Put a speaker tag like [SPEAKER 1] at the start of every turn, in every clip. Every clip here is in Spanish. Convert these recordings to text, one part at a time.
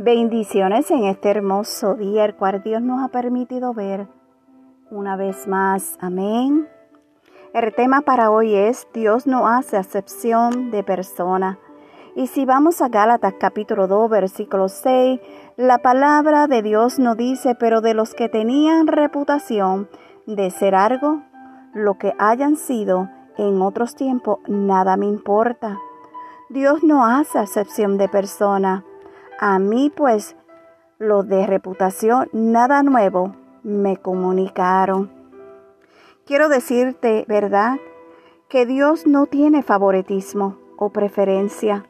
[SPEAKER 1] Bendiciones en este hermoso día, el cual Dios nos ha permitido ver una vez más. Amén. El tema para hoy es Dios no hace acepción de persona. Y si vamos a Gálatas capítulo 2, versículo 6, la palabra de Dios nos dice, pero de los que tenían reputación de ser algo, lo que hayan sido en otros tiempos, nada me importa. Dios no hace acepción de persona. A mí pues lo de reputación, nada nuevo, me comunicaron. Quiero decirte, ¿verdad? Que Dios no tiene favoritismo o preferencia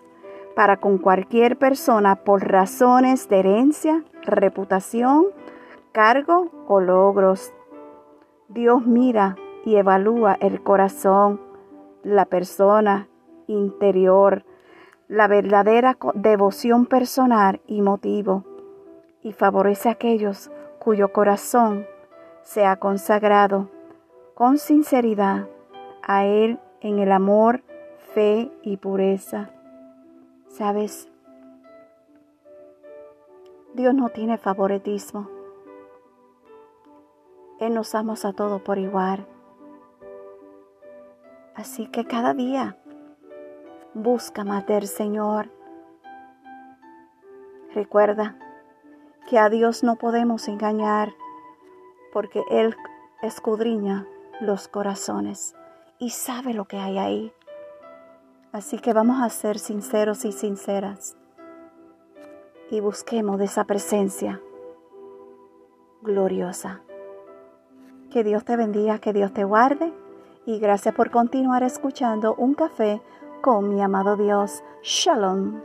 [SPEAKER 1] para con cualquier persona por razones de herencia, reputación, cargo o logros. Dios mira y evalúa el corazón, la persona interior, la verdadera devoción personal y motivo, y favorece a aquellos cuyo corazón se ha consagrado con sinceridad a Él en el amor, fe y pureza. ¿Sabes? Dios no tiene favoritismo. Él nos ama a todos por igual. Así que cada día Busca más del Señor. Recuerda que a Dios no podemos engañar porque Él escudriña los corazones y sabe lo que hay ahí. Así que vamos a ser sinceros y sinceras y busquemos de esa presencia gloriosa. Que Dios te bendiga, que Dios te guarde y gracias por continuar escuchando un café con mi amado Dios. Shalom.